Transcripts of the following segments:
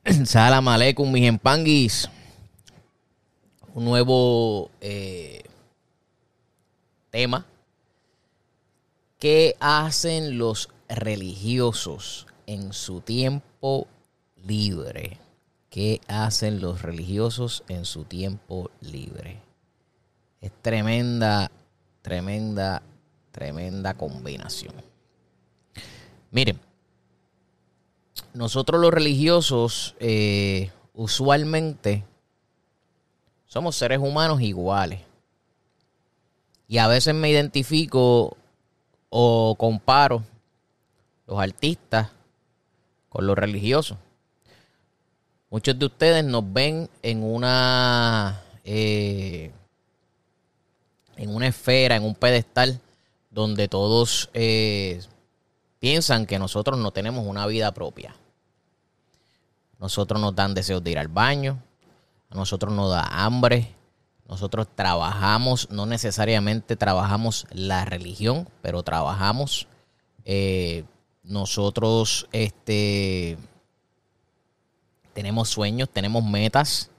Salam aleikum, mis empanguis. Un nuevo eh, tema. ¿Qué hacen los religiosos en su tiempo libre? ¿Qué hacen los religiosos en su tiempo libre? Es tremenda, tremenda, tremenda combinación. Miren, nosotros los religiosos eh, usualmente somos seres humanos iguales. Y a veces me identifico o comparo los artistas con los religiosos. Muchos de ustedes nos ven en una eh, en una esfera, en un pedestal, donde todos eh, piensan que nosotros no tenemos una vida propia. Nosotros nos dan deseos de ir al baño, a nosotros nos da hambre, nosotros trabajamos, no necesariamente trabajamos la religión, pero trabajamos. Eh, nosotros este, tenemos sueños, tenemos metas.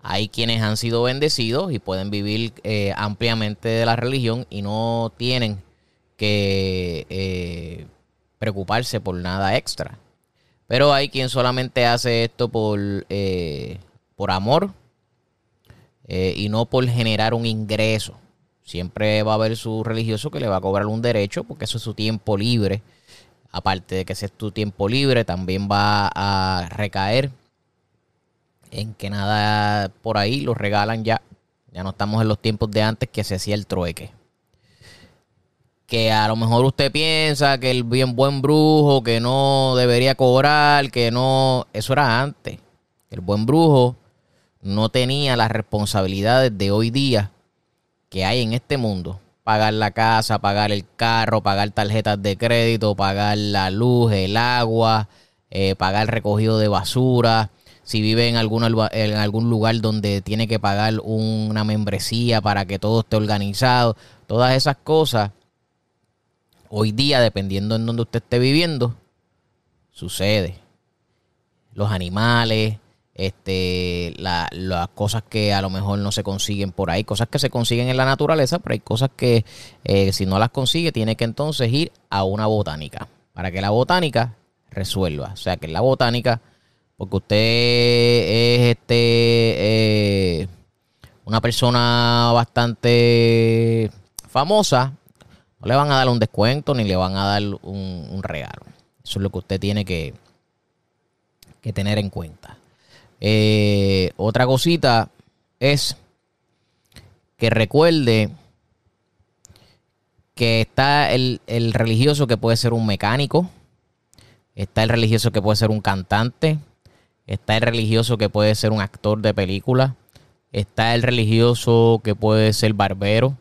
Hay quienes han sido bendecidos y pueden vivir eh, ampliamente de la religión y no tienen que eh, preocuparse por nada extra. Pero hay quien solamente hace esto por, eh, por amor eh, y no por generar un ingreso. Siempre va a haber su religioso que le va a cobrar un derecho porque eso es su tiempo libre. Aparte de que ese es tu tiempo libre, también va a recaer en que nada por ahí lo regalan ya. Ya no estamos en los tiempos de antes que se hacía el trueque que a lo mejor usted piensa que el bien buen brujo, que no debería cobrar, que no... Eso era antes. El buen brujo no tenía las responsabilidades de hoy día que hay en este mundo. Pagar la casa, pagar el carro, pagar tarjetas de crédito, pagar la luz, el agua, eh, pagar recogido de basura. Si vive en, en algún lugar donde tiene que pagar una membresía para que todo esté organizado. Todas esas cosas hoy día, dependiendo en donde usted esté viviendo, sucede. Los animales, este, las cosas que a lo mejor no se consiguen por ahí, cosas que se consiguen en la naturaleza, pero hay cosas que eh, si no las consigue, tiene que entonces ir a una botánica para que la botánica resuelva. O sea, que la botánica, porque usted es este eh, una persona bastante famosa, no le van a dar un descuento ni le van a dar un, regalo. Eso es lo que usted tiene que, que tener en cuenta. Eh, otra cosita es que recuerde que está el, el, religioso que puede ser un mecánico, está el religioso que puede ser un cantante, está el religioso que puede ser un actor de película, está el religioso que puede ser barbero,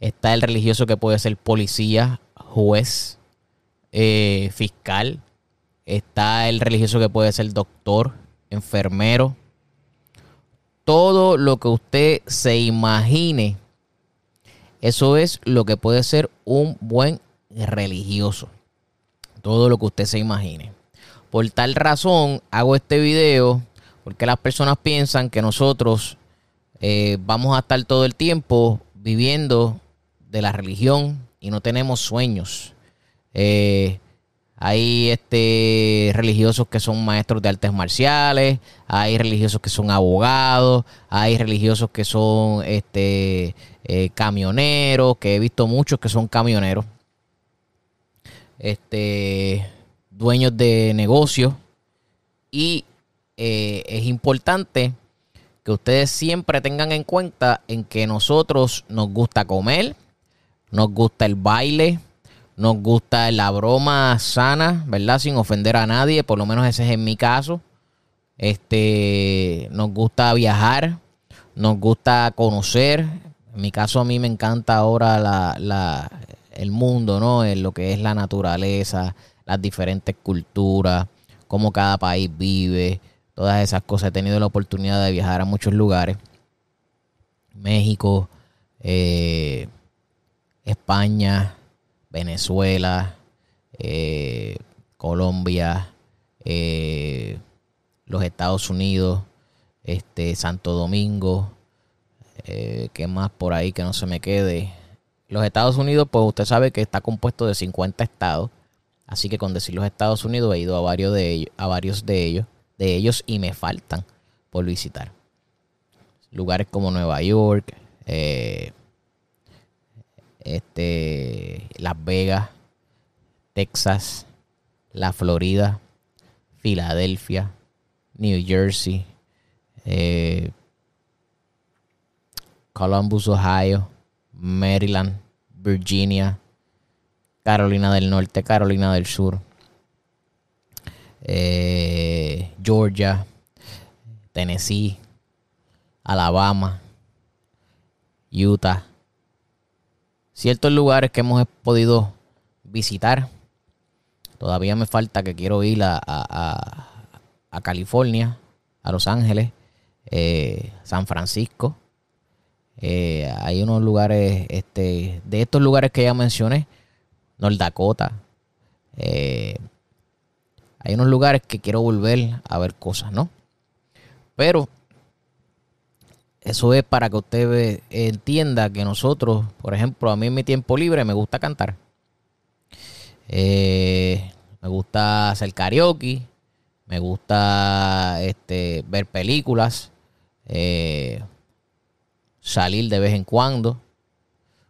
Está el religioso que puede ser policía, juez, eh, fiscal. Está el religioso que puede ser doctor, enfermero. Todo lo que usted se imagine, eso es lo que puede ser un buen religioso. Todo lo que usted se imagine. Por tal razón hago este video porque las personas piensan que nosotros eh, vamos a estar todo el tiempo viviendo de la religión y no tenemos sueños. Eh, hay este, religiosos que son maestros de artes marciales, hay religiosos que son abogados, hay religiosos que son este, eh, camioneros, que he visto muchos que son camioneros, este, dueños de negocios. Y eh, es importante que ustedes siempre tengan en cuenta en que nosotros nos gusta comer, nos gusta el baile, nos gusta la broma sana, ¿verdad? Sin ofender a nadie, por lo menos ese es en mi caso. Este, nos gusta viajar, nos gusta conocer. En mi caso, a mí me encanta ahora la, el mundo, ¿no? En lo que es la naturaleza, las diferentes culturas, cómo cada país vive, todas esas cosas. He tenido la oportunidad de viajar a muchos lugares. México, eh, España, Venezuela, eh, Colombia, eh, los Estados Unidos, este, Santo Domingo, eh, ¿qué más por ahí que no se me quede? Los Estados Unidos, pues usted sabe que está compuesto de 50 estados, así que con decir los Estados Unidos he ido a varios de ellos, a varios de ellos, de ellos y me faltan por visitar. Lugares como Nueva York, este, Las Vegas, Texas, la Florida, Filadelfia, New Jersey, eh, Columbus, Ohio, Maryland, Virginia, Carolina del Norte, Carolina del Sur, eh, Georgia, Tennessee, Alabama, Utah. Ciertos lugares que hemos podido visitar Todavía me falta que quiero ir a, a, California, a Los Ángeles, eh, San Francisco. Eh, hay unos lugares, este, de estos lugares que ya mencioné, North Dakota. Eh, hay unos lugares que quiero volver a ver cosas, ¿no? Pero eso es para que usted entienda que nosotros, por ejemplo, a mí en mi tiempo libre me gusta cantar. Eh, me gusta hacer karaoke. Me gusta este, ver películas. Eh, salir de vez en cuando.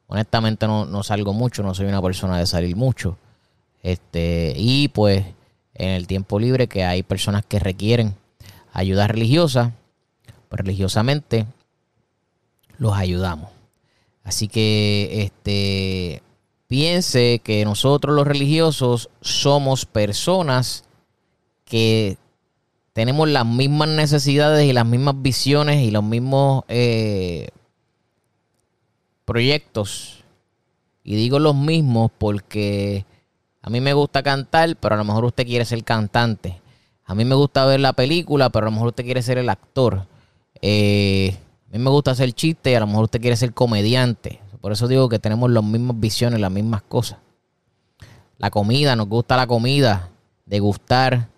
Honestamente no, salgo mucho, no soy una persona de salir mucho. Este, y pues en el tiempo libre que hay personas que requieren ayuda religiosa, pues religiosamente los ayudamos. Así que este piense que nosotros los religiosos somos personas que tenemos las mismas necesidades y las mismas visiones y los mismos eh, proyectos. Y digo los mismos porque a mí me gusta cantar, pero a lo mejor usted quiere ser cantante. A mí me gusta ver la película, pero a lo mejor usted quiere ser el actor. Eh, a mí me gusta hacer chistes y a lo mejor usted quiere ser comediante. Por eso digo que tenemos las mismas visiones, las mismas cosas. La comida, nos gusta la comida, degustar,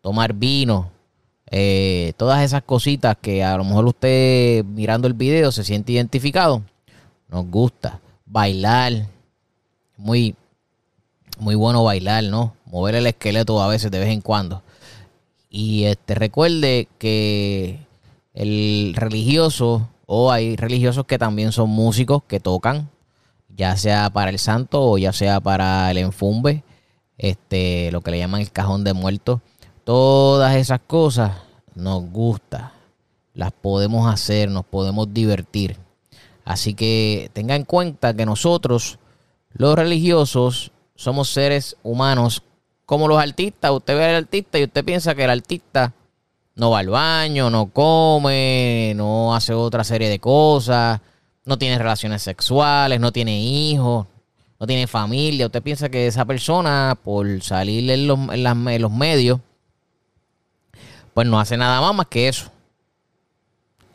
tomar vino, eh, todas esas cositas que a lo mejor usted mirando el video se siente identificado. Nos gusta bailar, muy, muy bueno bailar, ¿no? Mover el esqueleto a veces de vez en cuando. Y este recuerde que el religioso o hay religiosos que también son músicos que tocan, ya sea para el santo o ya sea para el enfumbe, este, lo que le llaman el cajón de muertos. Todas esas cosas nos gusta, las podemos hacer, nos podemos divertir. Así que tenga en cuenta que nosotros, los religiosos, somos seres humanos como los artistas. Usted ve al artista y usted piensa que el artista no va al baño, no come, no hace otra serie de cosas, no tiene relaciones sexuales, no tiene hijos, no tiene familia. Usted piensa que esa persona, por salir en los, medios, pues no hace nada más más que eso.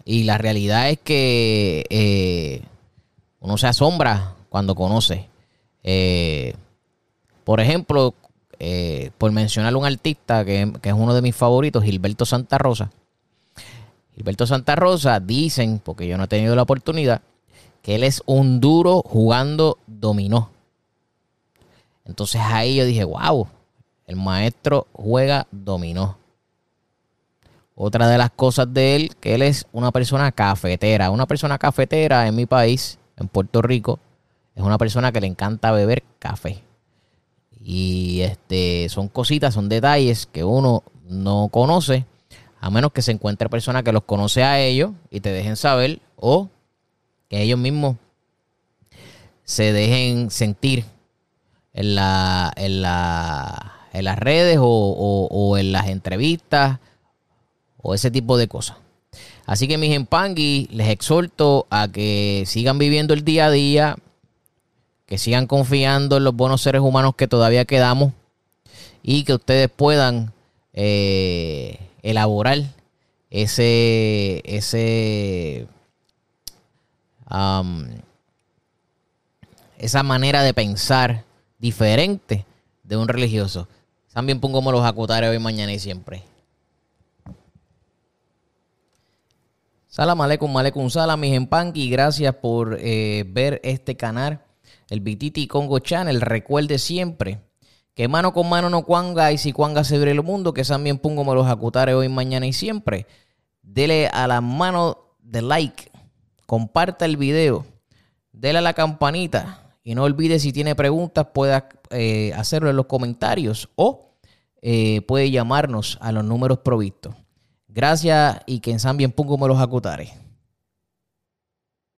Y la realidad es que eh, uno se asombra cuando conoce. Eh, por ejemplo, eh, por mencionar un artista que, es uno de mis favoritos, Gilberto Santa Rosa. Gilberto Santa Rosa dicen, porque yo no he tenido la oportunidad, que él es un duro jugando dominó. Entonces ahí yo dije, wow, el maestro juega dominó. Otra de las cosas de él, que él es una persona cafetera. Una persona cafetera en mi país, en Puerto Rico, es una persona que le encanta beber café. Y este, son cositas, son detalles que uno no conoce, a menos que se encuentre persona que los conoce a ellos y te dejen saber, o que ellos mismos se dejen sentir en, la, en, la, en las redes o, en las entrevistas o ese tipo de cosas. Así que mis empangui, les exhorto a que sigan viviendo el día a día, que sigan confiando en los buenos seres humanos que todavía quedamos y que ustedes puedan eh, elaborar ese, ese, esa manera de pensar diferente de un religioso. También pongo los acutares hoy, mañana y siempre. Salam aleikum, aleikum salam, mis empanqui. Gracias por eh, ver este canal, el Bititi Congo Channel. Recuerde siempre que mano con mano no cuanga y si cuanga se abre el mundo. Que también pongo los acutares hoy, mañana y siempre. Dele a la mano de like, comparta el video, dele a la campanita y no olvide si tiene preguntas pueda eh, hacerlo en los comentarios o eh, puede llamarnos a los números provistos. Gracias y que San bien pongo me los acutares.